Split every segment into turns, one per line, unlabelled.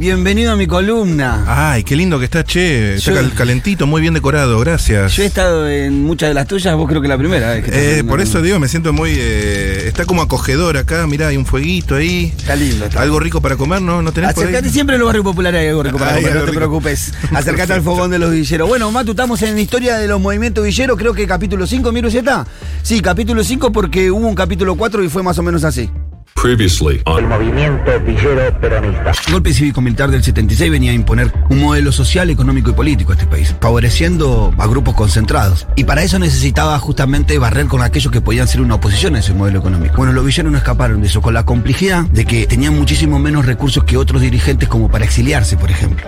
bienvenido a mi columna.
Ay, qué lindo que está, che. Está
Yo-
calentito, muy bien decorado, gracias.
Yo he estado en muchas de las tuyas, vos creo que la primera vez que estás
Eh, por eso digo, me siento muy. eh, está como acogedor acá, mirá, hay un fueguito ahí.
Está lindo. Está.
Algo rico para comer, ¿no? ¿No tenés por ahí?
Acercate siempre en los barrios populares hay algo rico para comer, no te
rico.
preocupes. Acercate al fogón de los villeros. Bueno, Matu, estamos en historia de los movimientos villeros, creo que capítulo 5, ¿miro está? Sí, capítulo 5 porque hubo un capítulo 4 y fue más o menos así.
Previously on
el movimiento villero peronista.
El golpe cívico-militar del 76 venía a imponer un modelo social, económico y político a este país, favoreciendo a grupos concentrados. Y para eso necesitaba justamente barrer con aquellos que podían ser una oposición a ese modelo económico. Bueno, los villeros no escaparon de eso, con la complejidad de que tenían muchísimo menos recursos que otros dirigentes como para exiliarse, por ejemplo.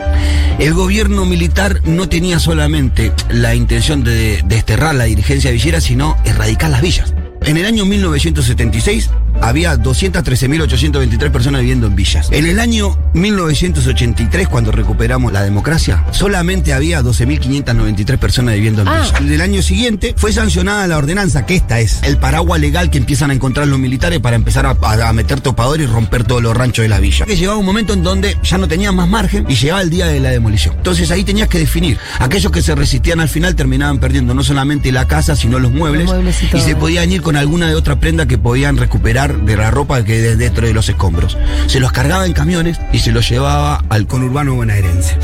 El gobierno militar no tenía solamente la intención de desterrar la dirigencia villera, sino erradicar las villas. En el año 1976 había 213.823 personas viviendo en villas. En el año 1983, cuando recuperamos la democracia, solamente había 12.593 personas viviendo en
Ah.
villas. El año siguiente fue sancionada la ordenanza, que esta es el paraguas legal que empiezan a encontrar los militares para empezar a, a- a meter topadores y romper todos los ranchos de la villa. Que llegaba un momento en donde ya no tenían más margen y llegaba el día de la demolición. Entonces ahí tenías que definir. Aquellos que se resistían al final terminaban perdiendo no solamente la casa, sino los muebles.
Los muebles y
y se podían ir con alguna de otra prenda que podían recuperar de la ropa que de dentro de los escombros. Se los cargaba en camiones y se los llevaba al conurbano bonaerense.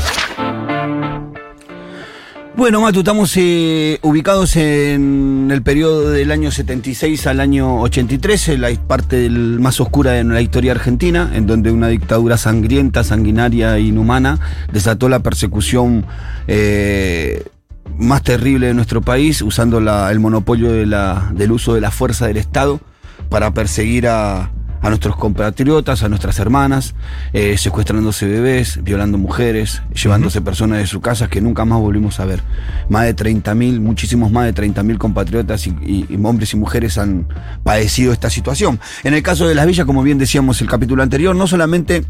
Bueno, Matu, estamos eh, ubicados en el periodo del año 76 al año 83, en la parte más oscura de la historia argentina, en donde una dictadura sangrienta, sanguinaria e inhumana desató la persecución eh, más terrible de nuestro país, usando el monopolio del uso de la fuerza del Estado para perseguir a, a nuestros compatriotas, a nuestras hermanas, eh, secuestrándose bebés, violando mujeres, llevándose personas de sus casas que nunca más volvimos a ver. Más de 30.000, muchísimos más de 30.000 compatriotas y, y- y hombres y mujeres han padecido esta situación. En el caso de las villas, como bien decíamos el capítulo anterior, no solamente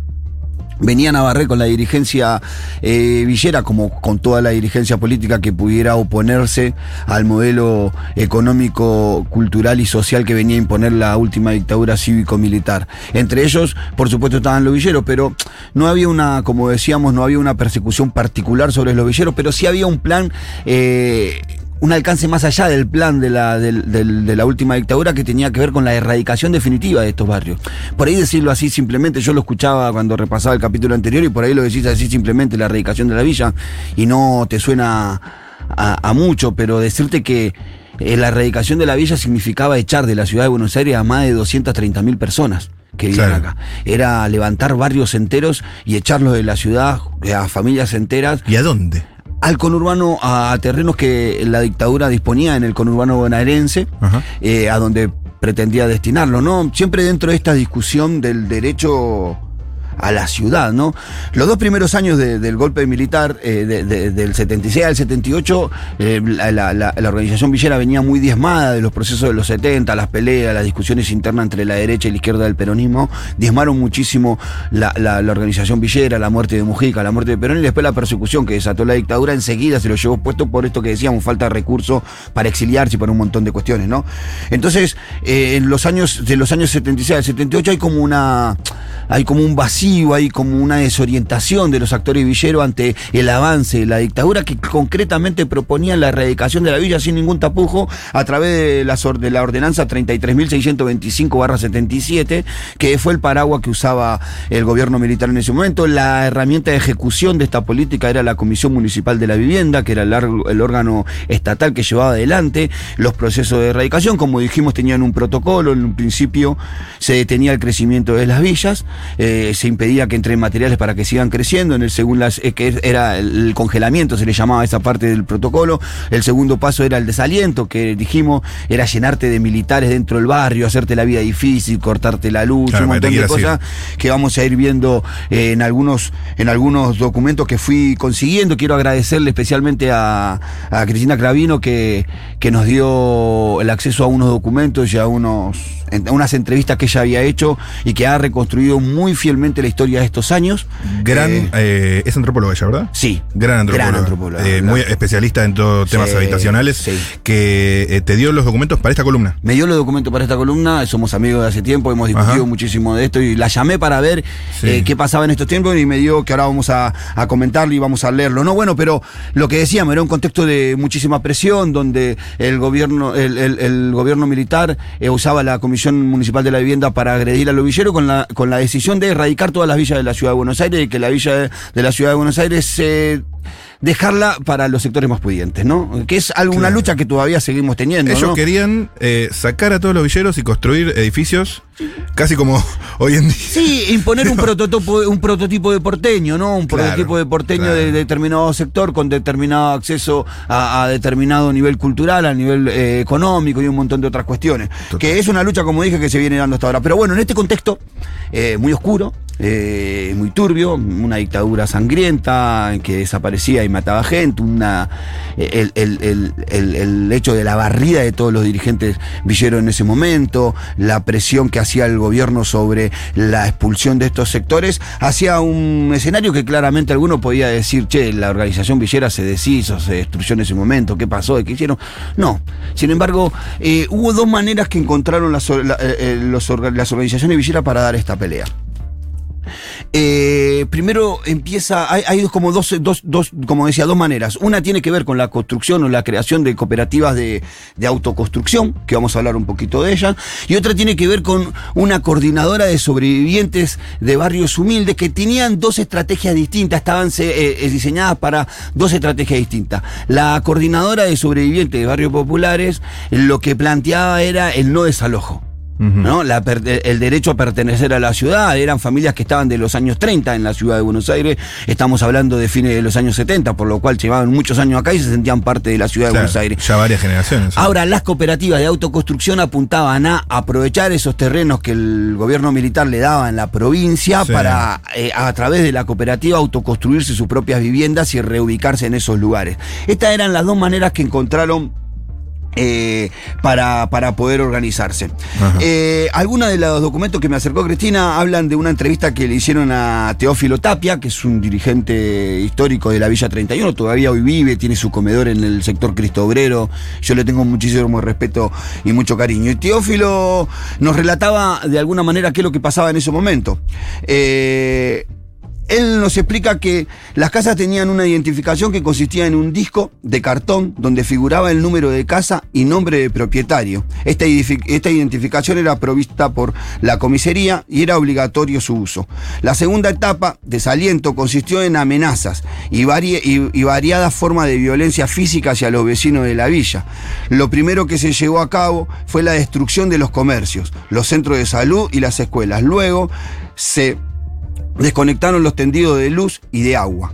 venían a barrer con la dirigencia eh, villera, como con toda la dirigencia política que pudiera oponerse al modelo económico, cultural y social que venía a imponer la última dictadura cívico-militar. Entre ellos, por supuesto, estaban los villeros, pero no había una, como decíamos, no había una persecución particular sobre los villeros, pero sí había un plan... eh, un alcance más allá del plan de la, del- del- de la última dictadura que tenía que ver con la erradicación definitiva de estos barrios. Por ahí decirlo así simplemente, yo lo escuchaba cuando repasaba el capítulo anterior y por ahí lo decís así simplemente, la erradicación de la villa, y no te suena a, a mucho, pero decirte que eh, la erradicación de la villa significaba echar de la ciudad de Buenos Aires a más de 230 mil personas que vivían
Claro.
acá. Era levantar barrios enteros y echarlos de la ciudad eh, a familias enteras
¿Y a dónde?
Al conurbano, a terrenos que la dictadura disponía en el conurbano bonaerense, eh, a donde pretendía destinarlo, ¿no? Siempre dentro de esta discusión del derecho a la ciudad, ¿no? Los dos primeros años de- del golpe militar, eh, de- de- del 76 al 78, eh, la, organización villera venía muy diezmada de los procesos de los 70, las peleas, las discusiones internas entre la derecha y la izquierda del peronismo, diezmaron muchísimo la, organización villera, la muerte de Mujica, la muerte de Perón y después la persecución que desató la dictadura, enseguida se lo llevó puesto por esto que decíamos, falta de recursos para exiliarse y por un montón de cuestiones, ¿no? Entonces, eh, en los años, de los años 76 al 78 hay como una, hay como un vacío, hay como una desorientación de los actores villeros ante el avance de la dictadura que concretamente proponía la erradicación de la villa sin ningún tapujo a través de la, de la ordenanza 33.625-77, que fue el paraguas que usaba el gobierno militar en ese momento. La herramienta de ejecución de esta política era la Comisión Municipal de la Vivienda, que era el órgano estatal que llevaba adelante los procesos de erradicación. Como dijimos, tenían un protocolo, en un principio se detenía el crecimiento de las villas, eh, se impedía que entren materiales para que sigan creciendo. En el segundo, eh, que era el congelamiento, se le llamaba esa parte del protocolo. El segundo paso era el desaliento, que dijimos era llenarte de militares dentro del barrio, hacerte la vida difícil, cortarte la luz,
Claro,
un montón de cosas que vamos a ir viendo eh, en algunos en algunos documentos que fui consiguiendo. Quiero agradecerle especialmente a, a Cristina Cravino que, que nos dio el acceso a unos documentos y a unos en- a unas entrevistas que ella había hecho y que ha reconstruido muy fielmente la historia de estos años.
Gran,
Eh,
eh, es antropóloga ella, ¿verdad?
sí.
Gran antropóloga.
Gran antropóloga,
Eh, muy especialista en todo temas
Sí,
habitacionales.
sí.
Que te dio los documentos para esta columna.
Me dio los documentos para esta columna, somos amigos de hace tiempo, hemos discutido
Ajá.
muchísimo de esto y la llamé para ver
Sí.
qué pasaba en estos tiempos y me dio que ahora vamos a, a comentarlo y vamos a leerlo. No, bueno, pero lo que decíamos era un contexto de muchísima presión, donde el gobierno, el, el- el gobierno militar usaba la Comisión Municipal de la Vivienda para agredir a los villeros con la, con la decisión de erradicar todas las villas de la ciudad de Buenos Aires y que la villa de, la ciudad de Buenos Aires se dejarla para los sectores más pudientes, ¿no? Que es alguna
Claro.
lucha que todavía seguimos teniendo.
Ellos
¿no?
querían eh, sacar a todos los villeros y construir edificios casi como hoy en día.
Sí, imponer un prototipo, un prototipo de porteño, ¿no? Un
Claro,
prototipo de porteño
claro.
de determinado sector con determinado acceso a, a determinado nivel cultural, a nivel eh, económico y un montón de otras cuestiones.
Total.
Que es una lucha, como dije, que se viene dando hasta ahora. Pero bueno, en este contexto eh, muy oscuro, eh, muy turbio, una dictadura sangrienta que y mataba gente, una el, el- el- el- hecho de la barrida de todos los dirigentes villeros en ese momento, la presión que hacía el gobierno sobre la expulsión de estos sectores, hacía un escenario que claramente alguno podía decir, che, la organización villera se deshizo, se destruyó en ese momento, ¿qué pasó? ¿Qué hicieron? No. Sin embargo, eh, hubo dos maneras que encontraron las, la- eh, eh, los organizaciones villeras para dar esta pelea. Eh, primero empieza, hay, como dos, dos, dos, como decía, dos maneras. Una tiene que ver con la construcción o la creación de cooperativas de, de autoconstrucción, que vamos a hablar un poquito de ella, y otra tiene que ver con una coordinadora de sobrevivientes de barrios humildes que tenían dos estrategias distintas, estaban se- eh, diseñadas para dos estrategias distintas. La coordinadora de sobrevivientes de barrios populares lo que planteaba era el no desalojo. ¿No? La per- el derecho a pertenecer a la ciudad, eran familias que estaban de los años 30 en la ciudad de Buenos Aires, estamos hablando de fines de los años 70, por lo cual llevaban muchos años acá y se sentían parte de la ciudad de Buenos Aires.
Ya varias generaciones. ¿sí?
Ahora, las cooperativas de autoconstrucción apuntaban a aprovechar esos terrenos que el gobierno militar le daba en la provincia
Sí.
para, eh, a través de la cooperativa, autoconstruirse sus propias viviendas y reubicarse en esos lugares. Estas eran las dos maneras que encontraron eh, para, para poder organizarse. Eh, algunos de los documentos que me acercó Cristina hablan de una entrevista que le hicieron a Teófilo Tapia, que es un dirigente histórico de la Villa 31, todavía hoy vive, tiene su comedor en el sector Cristo Obrero, yo le tengo muchísimo respeto y mucho cariño. Y Teófilo nos relataba de alguna manera qué es lo que pasaba en ese momento. Eh, él nos explica que las casas tenían una identificación que consistía en un disco de cartón donde figuraba el número de casa y nombre de propietario. Esta, identificación era provista por la comisaría y era obligatorio su uso. La segunda etapa, desaliento, consistió en amenazas y variadas formas de violencia física hacia los vecinos de la villa. Lo primero que se llevó a cabo fue la destrucción de los comercios, los centros de salud y las escuelas. Luego se desconectaron los tendidos de luz y de agua.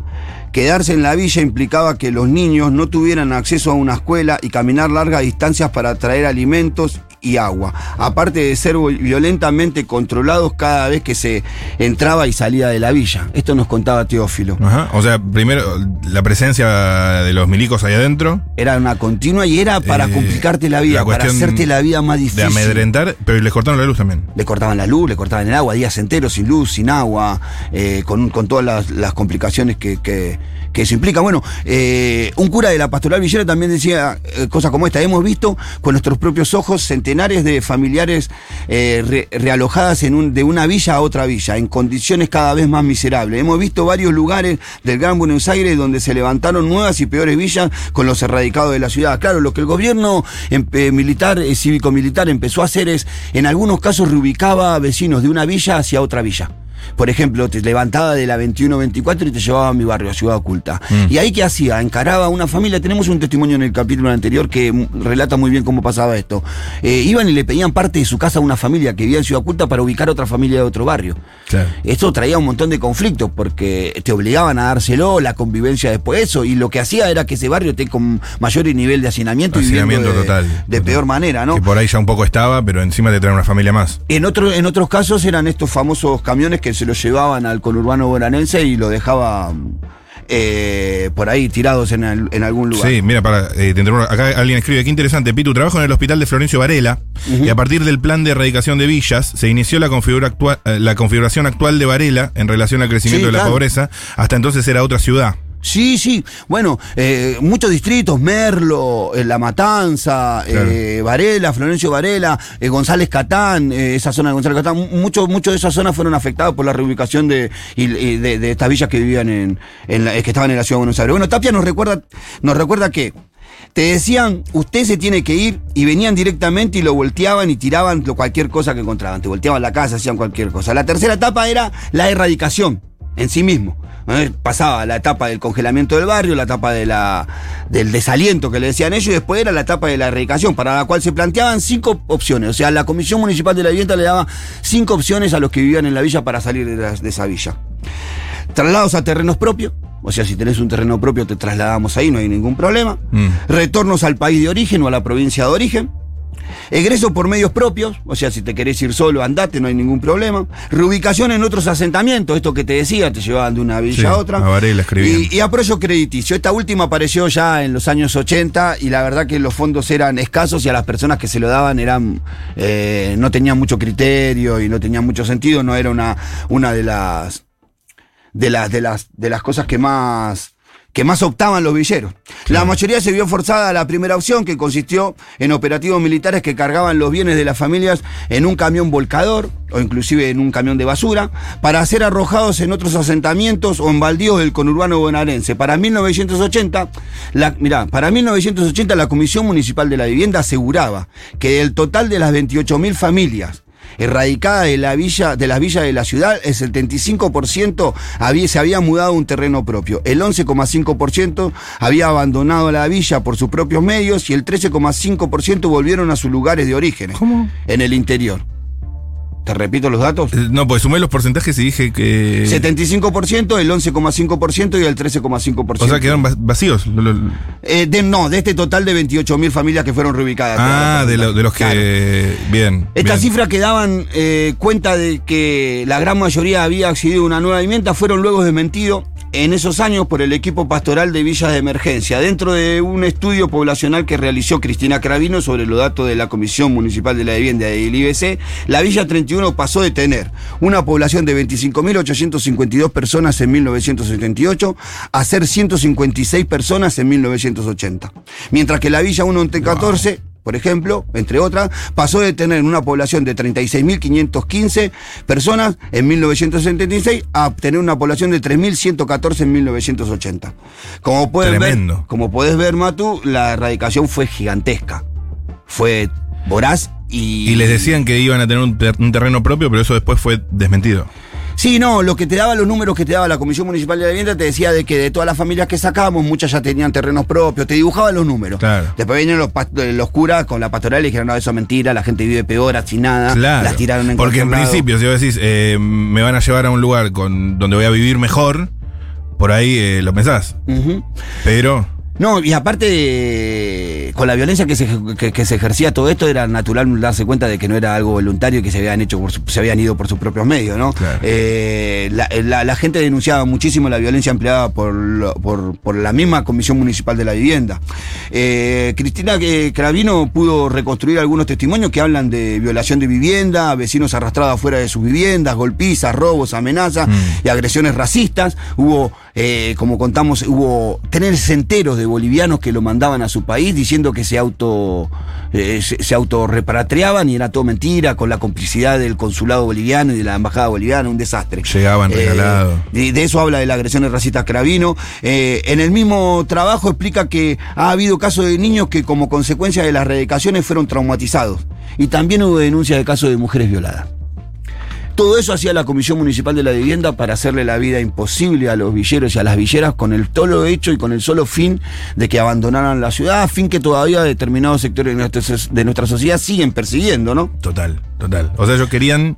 Quedarse en la villa implicaba que los niños no tuvieran acceso a una escuela y caminar largas distancias para traer alimentos y agua, aparte de ser violentamente controlados cada vez que se entraba y salía de la villa. Esto nos contaba Teófilo.
Ajá. O sea, primero la presencia de los milicos ahí adentro.
Era una continua y era para
Eh,
complicarte la vida,
la
para hacerte la vida más difícil.
De amedrentar, pero les cortaron la luz también.
Le cortaban la luz, le cortaban el agua, días enteros sin luz, sin agua, eh, con, con todas las, las complicaciones que, que- que eso implica. Bueno, eh, un cura de la pastoral villera también decía cosas como esta. Hemos visto con nuestros propios ojos centenares de familiares eh, re- realojadas en un, de una villa a otra villa, en condiciones cada vez más miserables. Hemos visto varios lugares del Gran Buenos Aires donde se levantaron nuevas y peores villas con los erradicados de la ciudad. Claro, lo que el gobierno em- eh, militar, eh, cívico-militar empezó a hacer es, en algunos casos, reubicaba a vecinos de una villa hacia otra villa. Por ejemplo, te levantaba de la 21-24 y te llevaba a mi barrio, a Ciudad Oculta.
Mm.
Y ahí, ¿qué hacía? Encaraba a una familia. Tenemos un testimonio en el capítulo anterior que relata muy bien cómo pasaba esto. Eh, iban y le pedían parte de su casa a una familia que vivía en Ciudad Oculta para ubicar otra familia de otro barrio.
Claro.
Esto traía un montón de conflictos porque te obligaban a dárselo, la convivencia después de eso, y lo que hacía era que ese barrio esté con mayor nivel de hacinamiento, y
Hacinamiento
de,
total.
de
Total.
peor manera, ¿no?
Que por ahí ya un poco estaba, pero encima te traen una familia más.
En, otro, en otros casos eran estos famosos camiones que se los llevaban al conurbano bonaerense y lo dejaban eh, por ahí tirados en, al- en algún lugar.
Sí, mira, para, eh, acá alguien escribe, qué interesante, Pitu, trabajo en el hospital de Florencio Varela y a partir del plan de erradicación de villas se inició la, configura actua- eh, la configuración actual de Varela en relación al crecimiento
Sí,
de la pobreza. Hasta entonces era otra ciudad.
Sí, sí. Bueno, eh, muchos distritos, Merlo, eh, La Matanza, eh, Varela, Florencio Varela, eh, González Catán, eh, esa zona de González Catán, muchos muchos de esas zonas fueron afectadas por la reubicación de, y de, de estas villas que vivían en, en la- que estaban en la ciudad de Buenos Aires. Bueno, Tapia nos recuerda, nos recuerda que te decían, usted se tiene que ir, y venían directamente y lo volteaban y tiraban lo- cualquier cosa que encontraban. Te volteaban la casa, hacían cualquier cosa. La tercera etapa era la erradicación en sí mismo. ¿Eh? Pasaba la etapa del congelamiento del barrio, la etapa de la, del desaliento que le decían ellos, y después era la etapa de la erradicación, para la cual se planteaban cinco opciones. O sea, la Comisión Municipal de la Vivienda le daba cinco opciones a los que vivían en la villa para salir de, la- de esa villa. Traslados a terrenos propios. O sea, si tenés un terreno propio, te trasladamos ahí, no hay ningún problema.
Mm.
Retornos al país de origen o a la provincia de origen. Egreso por medios propios, o sea, si te querés ir solo, andate, no hay ningún problema. Reubicación en otros asentamientos, esto que te decía, te llevaban de una villa
Sí,
a otra.
a Varela
y, y apoyo crediticio. Esta última apareció ya en los años 80 y la verdad que los fondos eran escasos y a las personas que se lo daban eran eh, no tenían mucho criterio y no tenían mucho sentido, no era una, una de las de las de las de las cosas que más que más optaban los villeros. La mayoría se vio forzada a la primera opción, que consistió en operativos militares que cargaban los bienes de las familias en un camión volcador o inclusive en un camión de basura, para ser arrojados en otros asentamientos o en baldíos del conurbano bonaerense. Para 1980, la, mirá, para 1980 la Comisión Municipal de la Vivienda aseguraba que del total de las 28.000 familias erradicada de la villa, de las villas de la ciudad, el 75% había, se había mudado a un terreno propio. El 11,5% había abandonado la villa por sus propios medios y el 13,5% volvieron a sus lugares de origen.
¿Cómo?
En el interior. ¿Te repito los datos?
Eh, No, pues sumé los porcentajes y dije que.
75%, el 11,5% y el 13,5%.
O sea, quedaron va- vacíos.
Eh, de, no, de este total de 28.000 familias que fueron reubicadas.
Ah, de, lo- de los que.
Claro.
Bien.
Estas cifras que daban eh, cuenta de que la gran mayoría había accedido a una nueva vivienda fueron luego desmentidos en esos años por el equipo pastoral de villas de emergencia, dentro de un estudio poblacional que realizó Cristina Cravino sobre los datos de la Comisión Municipal de la Vivienda del IBC, la Villa 31 pasó de tener una población de 25.852 personas en 1978 a ser 156 personas en 1980. Mientras que la Villa 1 entre 14 por ejemplo, entre otras, pasó de tener una población de 36.515 personas en 1976 a tener una población de 3.114 en 1980. Como puedes ver, como puedes ver, Matu, la erradicación fue gigantesca. Fue voraz y...
Y les decían que iban a tener un terreno propio, pero eso después fue desmentido.
Sí, no, lo que te daba, los números que te daba la Comisión Municipal de la Vivienda, te decía de que de todas las familias que sacábamos, muchas ya tenían terrenos propios, te dibujaban los números.
Claro.
Después venían los, curas con la pastoral y dijeron, no, eso es mentira, la gente vive peor, nada,
Claro.
las tiraron en
Porque en principio, si vos decís, eh, me van a llevar a un lugar con, donde voy a vivir mejor, por ahí eh, lo pensás. Pero.
No, y aparte, eh, con la violencia que se, que, que se ejercía todo esto, era natural darse cuenta de que no era algo voluntario y que se habían hecho, por su- se habían ido por sus propios medios, ¿no?
Claro.
Eh, la, la- la gente denunciaba muchísimo la violencia empleada por, por, por la misma Comisión Municipal de la Vivienda. Eh, Cristina eh, Cravino pudo reconstruir algunos testimonios que hablan de violación de vivienda, vecinos arrastrados fuera de sus viviendas, golpizas, robos, amenazas
Mm.
y agresiones racistas. Hubo, eh, como contamos, hubo tenerse enteros de bolivianos que lo mandaban a su país diciendo que se auto eh, se, se autorrepatriaban y era todo mentira, con la complicidad del consulado boliviano y de la embajada boliviana, un desastre.
Llegaban regalados.
De, de eso habla de las agresiones racistas Cravino. Eh, en el mismo trabajo explica que ha habido casos de niños que como consecuencia de las erradicaciones fueron traumatizados. Y también hubo denuncias de casos de mujeres violadas. Todo eso hacía la Comisión Municipal de la Vivienda para hacerle la vida imposible a los villeros y a las villeras con el todo hecho y con el solo fin de que abandonaran la ciudad, fin que todavía determinados sectores de nuestra sociedad siguen persiguiendo, ¿no?
Total, total. O sea, ellos querían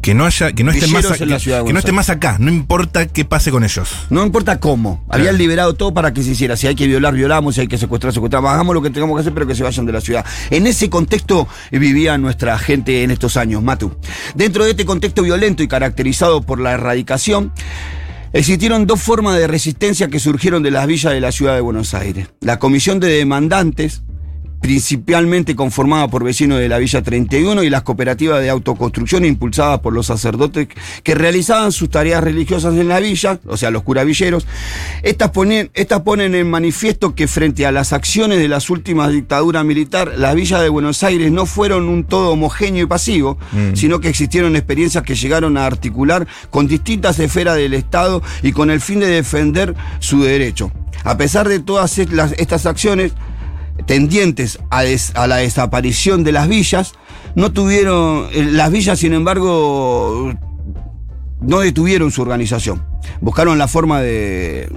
que no haya, que no estén más,
la
que, no estén más acá, no importa qué pase con ellos.
No importa cómo. Habían liberado todo para que se hiciera. Si hay que violar, violamos. Si hay que secuestrar, secuestramos. Hagamos lo que tengamos que hacer, pero que se vayan de la ciudad. En ese contexto eh, vivía nuestra gente en estos años, Matu. Dentro de este contexto violento y caracterizado por la erradicación, Existieron dos formas de resistencia que surgieron de las villas de la ciudad de Buenos Aires. La comisión de demandantes, principalmente conformada por vecinos de la Villa 31 y las cooperativas de autoconstrucción impulsadas por los sacerdotes que realizaban sus tareas religiosas en la villa, o sea, los curavilleros. Estas ponen, estas ponen en manifiesto que frente a las acciones de las últimas dictaduras militar, las villas de Buenos Aires no fueron un todo homogéneo y pasivo, sino que existieron experiencias que llegaron a articular con distintas esferas del Estado y con el fin de defender su derecho. A pesar de todas estas acciones, tendientes a, la desaparición de las villas, no tuvieron, eh, las villas sin embargo no detuvieron su organización. Buscaron la forma de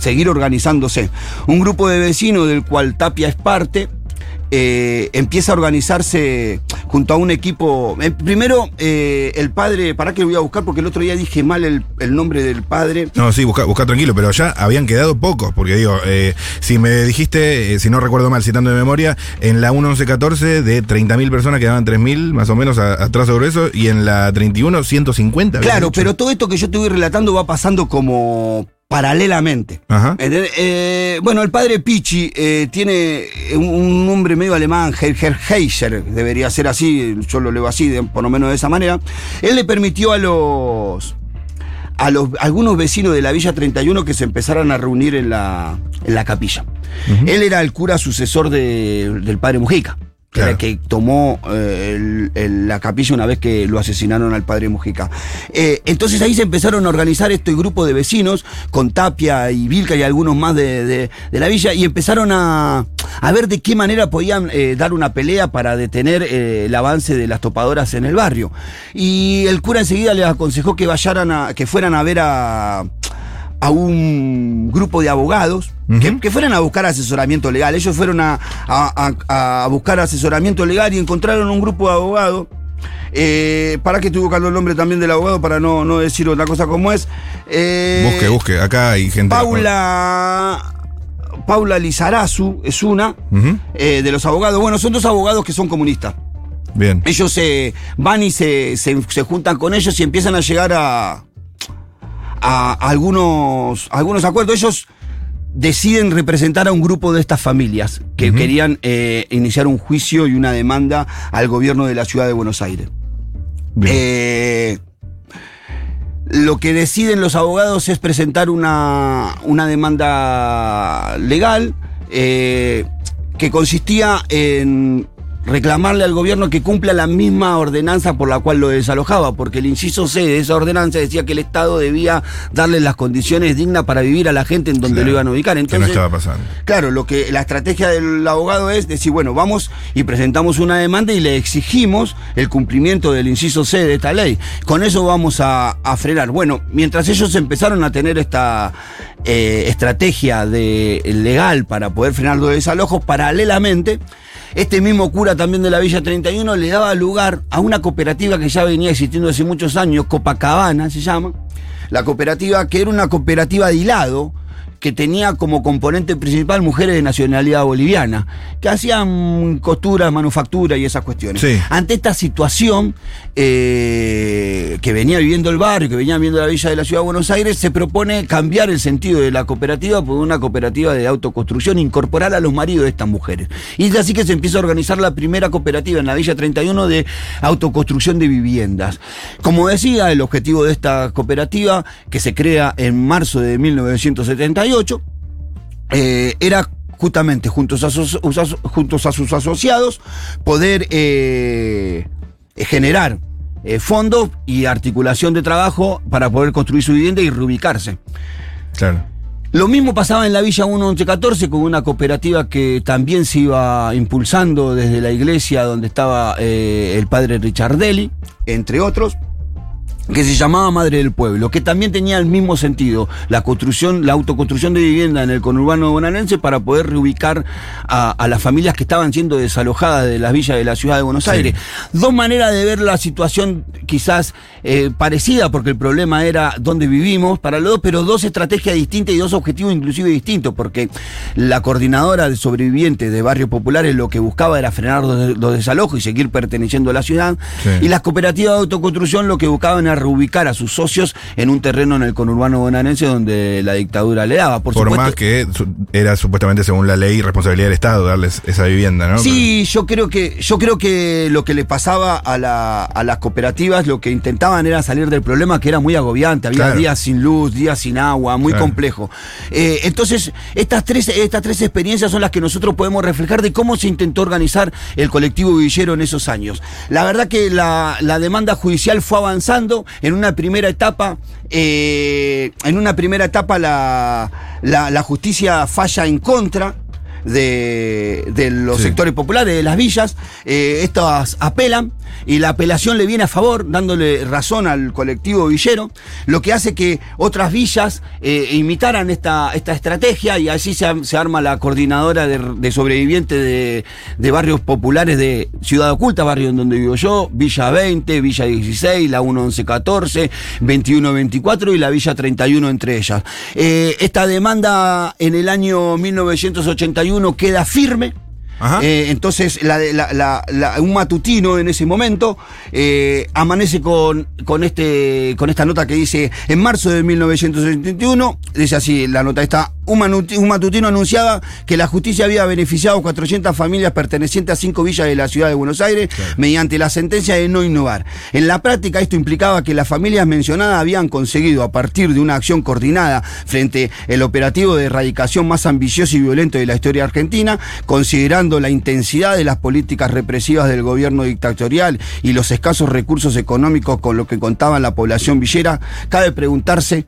seguir organizándose. Un grupo de vecinos del cual Tapia es parte, eh, empieza a organizarse junto a un equipo. eh, primero, eh, el padre, para que lo voy a buscar porque el otro día dije mal el, el nombre del padre.
No, sí, busca, busca tranquilo, pero ya habían quedado pocos, porque digo, si me dijiste, si no recuerdo mal, citando de memoria, en la 1114 de 30.000 personas quedaban 3.000 más o menos atrás sobre eso, y en la 31 150. habían
Claro, pero todo esto que yo te voy relatando va pasando como paralelamente.
Ajá.
¿Entendés? Eh, bueno, el padre Pichi eh, tiene un, un nombre medio alemán, Herr Heiser, debería ser así, yo lo leo así, de- por lo menos de esa manera. Él le permitió a los a los algunos vecinos de la Villa 31 que se empezaran a reunir en la, en la capilla. Él era el cura sucesor de- del padre Mujica. Que era tomó eh, el- el- la capilla una vez que lo asesinaron al padre Mujica. Eh, entonces ahí se empezaron a organizar este grupo de vecinos con Tapia y Vilca y algunos más de, de- de la villa y empezaron a, a ver de qué manera podían eh, dar una pelea para detener el avance de las topadoras en el barrio. Y el cura enseguida les aconsejó que vayaran a, que fueran a ver a a un grupo de abogados que, que fueran a buscar asesoramiento legal. Ellos fueron a, a- buscar asesoramiento legal y encontraron un grupo de abogados. Eh, para que estoy buscando el nombre también del abogado para no, no decir otra cosa como es. Eh,
Busque, busque, acá hay gente.
Paula. Paula Lizarazu es una eh, de los abogados. Bueno, son dos abogados que son comunistas.
Bien.
Ellos se van y se, se- se juntan con ellos y empiezan a llegar a, a algunos, a algunos acuerdos. Ellos deciden representar a un grupo de estas familias que querían eh, iniciar un juicio y una demanda al gobierno de la ciudad de Buenos Aires. Eh, lo que deciden los abogados es presentar una, una demanda legal eh, que consistía en reclamarle al gobierno que cumpla la misma ordenanza por la cual lo desalojaba, porque el inciso C de esa ordenanza decía que el Estado debía darle las condiciones dignas para vivir a la gente en donde
Claro,
lo iban a ubicar.
que no
Entonces,
estaba pasando.
Claro, lo que la estrategia del abogado es decir, bueno, vamos y presentamos una demanda y le exigimos el cumplimiento del inciso C de esta ley. Con eso vamos a, a frenar. Bueno, mientras ellos empezaron a tener esta eh, estrategia de, legal para poder frenar los desalojos, paralelamente, este mismo cura también de la Villa 31 le daba lugar a una cooperativa que ya venía existiendo hace muchos años, Copacabana se llama. La cooperativa que era una cooperativa de hilado, que tenía como componente principal mujeres de nacionalidad boliviana, que hacían costura, manufactura y esas cuestiones.
Sí.
Ante esta situación eh, que venía viviendo el barrio, que venía viviendo la villa de la ciudad de Buenos Aires, se propone cambiar el sentido de la cooperativa por una cooperativa de autoconstrucción, incorporar a los maridos de estas mujeres. Y es así que se empieza a organizar la primera cooperativa en la Villa 31 de autoconstrucción de viviendas. Como decía, el objetivo de esta cooperativa, que se crea en marzo de 1978, eh, era justamente juntos a sus, juntos a sus asociados poder eh, generar eh, fondos y articulación de trabajo para poder construir su vivienda y reubicarse.
Claro.
Lo mismo pasaba en la Villa 1114 con una cooperativa que también se iba impulsando desde la iglesia donde estaba eh, el padre Richardelli, entre otros que se llamaba Madre del Pueblo, que también tenía el mismo sentido, la construcción, la autoconstrucción de vivienda en el conurbano bonaerense para poder reubicar a, a las familias que estaban siendo desalojadas de las villas de la ciudad de Buenos
Sí.
Aires. Dos maneras de ver la situación quizás eh, parecida, porque el problema era dónde vivimos para los dos, pero dos estrategias distintas y dos objetivos inclusive distintos, porque la coordinadora de sobrevivientes de barrios populares lo que buscaba era frenar los, los desalojos y seguir perteneciendo a la ciudad,
Sí.
y las cooperativas de autoconstrucción lo que buscaban era reubicar a sus socios en un terreno en el conurbano bonaerense donde la dictadura le daba. Por,
Por,
supuesto,
más que era supuestamente según la ley responsabilidad del Estado darles esa vivienda, ¿no?
Sí, yo creo que yo creo que lo que le pasaba a, la- a las cooperativas, lo que intentaban era salir del problema que era muy agobiante, había
Claro.
días sin luz, días sin agua, muy
Claro.
complejo. Eh, entonces, estas tres, estas tres experiencias son las que nosotros podemos reflejar de cómo se intentó organizar el colectivo villero en esos años. La verdad que la, la demanda judicial fue avanzando en una primera etapa, eh, en una primera etapa la, la- la justicia falla en contra de, de los
Sí.
sectores populares, de las villas. Eh, estas apelan y la apelación le viene a favor, dándole razón al colectivo villero, lo que hace que otras villas eh, imitaran esta, esta estrategia y así se, se arma la coordinadora de, de sobrevivientes de, de barrios populares de Ciudad Oculta, barrio en donde vivo yo, Villa 20, Villa 16, la 1114, 2124 y la Villa 31 entre ellas. Eh, esta demanda en el año 1981 queda firme. Eh, entonces, la, de- la- la- la- un matutino en ese momento eh, amanece con, con, este, con esta nota que dice: En marzo de 1971, dice así: la nota está. Un, matutino anunciaba que la justicia había beneficiado a 400 familias pertenecientes a cinco villas de la ciudad de Buenos Aires mediante la sentencia de no innovar. En la práctica, esto implicaba que las familias mencionadas habían conseguido, a partir de una acción coordinada frente al operativo de erradicación más ambicioso y violento de la historia argentina, considerando la intensidad de las políticas represivas del gobierno dictatorial y los escasos recursos económicos con los que contaba la población villera, cabe preguntarse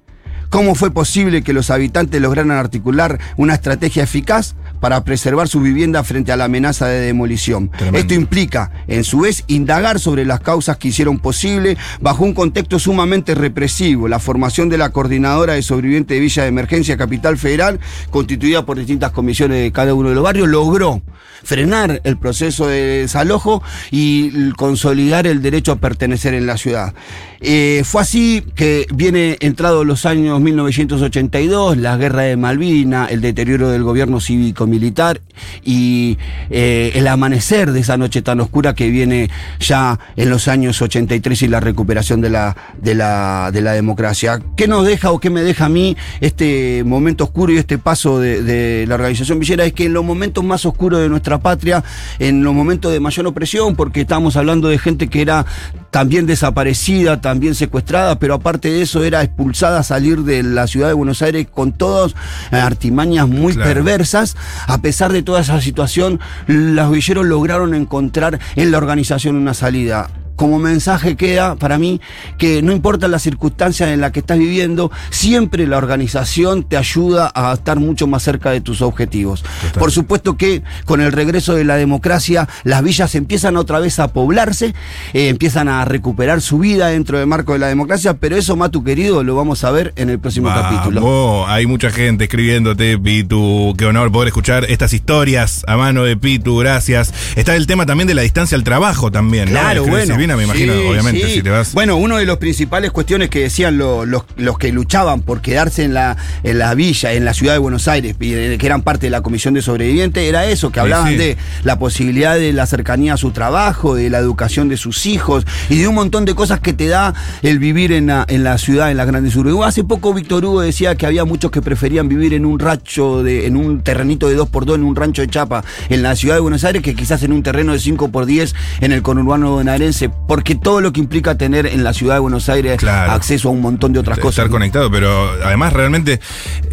¿Cómo fue posible que los habitantes lograran articular una estrategia eficaz para preservar su vivienda frente a la amenaza de demolición?
Tremendo.
Esto implica, en su vez, indagar sobre las causas que hicieron posible, bajo un contexto sumamente represivo, la formación de la coordinadora de sobrevivientes de Villa de Emergencia Capital Federal, constituida por distintas comisiones de cada uno de los barrios, logró frenar el proceso de desalojo y consolidar el derecho a pertenecer en la ciudad. Eh, fue así que viene entrado los años 1982, la guerra de Malvina, el deterioro del gobierno cívico-militar y eh, el amanecer de esa noche tan oscura que viene ya en los años 83 y la recuperación de la, de la, de la democracia. ¿Qué nos deja o qué me deja a mí este momento oscuro y este paso de la organización Villera? Es que en los momentos más oscuros de nuestra patria, en los momentos de mayor opresión, porque estamos hablando de gente que era también desaparecida, también secuestrada, pero aparte de eso era expulsada a salir de la ciudad de Buenos Aires con todas artimañas muy
Claro.
perversas. A pesar de toda esa situación, los villeros lograron encontrar en la organización una salida. Como mensaje queda para mí que no importa las circunstancias en las que estás viviendo, siempre la organización te ayuda a estar mucho más cerca de tus objetivos.
Total.
Por supuesto que con el regreso de la democracia, las villas empiezan otra vez a poblarse, eh, empiezan a recuperar su vida dentro del marco de la democracia, pero eso, Matu querido, lo vamos a ver en el próximo capítulo.
Hay mucha gente escribiéndote, Pitu. Qué honor poder escuchar estas historias a mano de Pitu, gracias. Está el tema también de la distancia al trabajo también.
Claro, bueno.
Me imagino,
Sí,
obviamente,
sí.
si te vas.
Bueno, una de las principales cuestiones que decían lo- los, los que luchaban por quedarse en la, en la villa, en la ciudad de Buenos Aires, que eran parte de la comisión de sobrevivientes, era eso, que hablaban
sí.
de la posibilidad de la cercanía a su trabajo, de la educación de sus hijos y de un montón de cosas que te da el vivir en la, en la ciudad, en las grandes urbes. Hace poco Víctor Hugo decía que había muchos que preferían vivir en un rancho, de, en un terrenito de 2 por 2 en un rancho de chapa en la ciudad de Buenos Aires, que quizás en un terreno de 5 por 10 en el conurbano bonaerense, porque todo lo que implica tener en la ciudad de Buenos Aires
Claro.
acceso a un montón de otras
estar
cosas. ¿no?
conectado, pero además realmente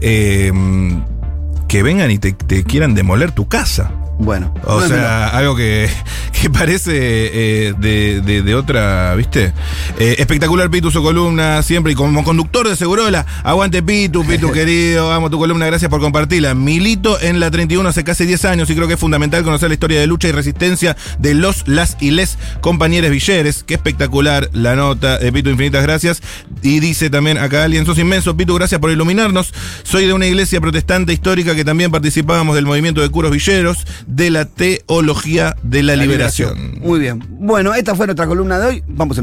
eh, que vengan y te, te quieran demoler tu casa.
Bueno.
O
No,
sea, algo que, que parece eh, de, de- de otra, ¿viste? Eh, espectacular Pitu su columna, siempre. Y como conductor de Segurola, aguante Pitu, Pitu querido, amo tu columna, gracias por compartirla. Milito en la 31 hace casi 10 años y creo que es fundamental conocer la historia de lucha y resistencia de los, las y les compañeros Villeres. Qué espectacular la nota de Pitu, infinitas gracias. Y dice también acá alguien, sos inmenso, Pitu, gracias por iluminarnos. Soy de una iglesia protestante histórica que también participábamos del movimiento de curos villeros de la teología de la,
La
liberación.
Muy bien. Bueno, esta fue nuestra columna de hoy. Vamos a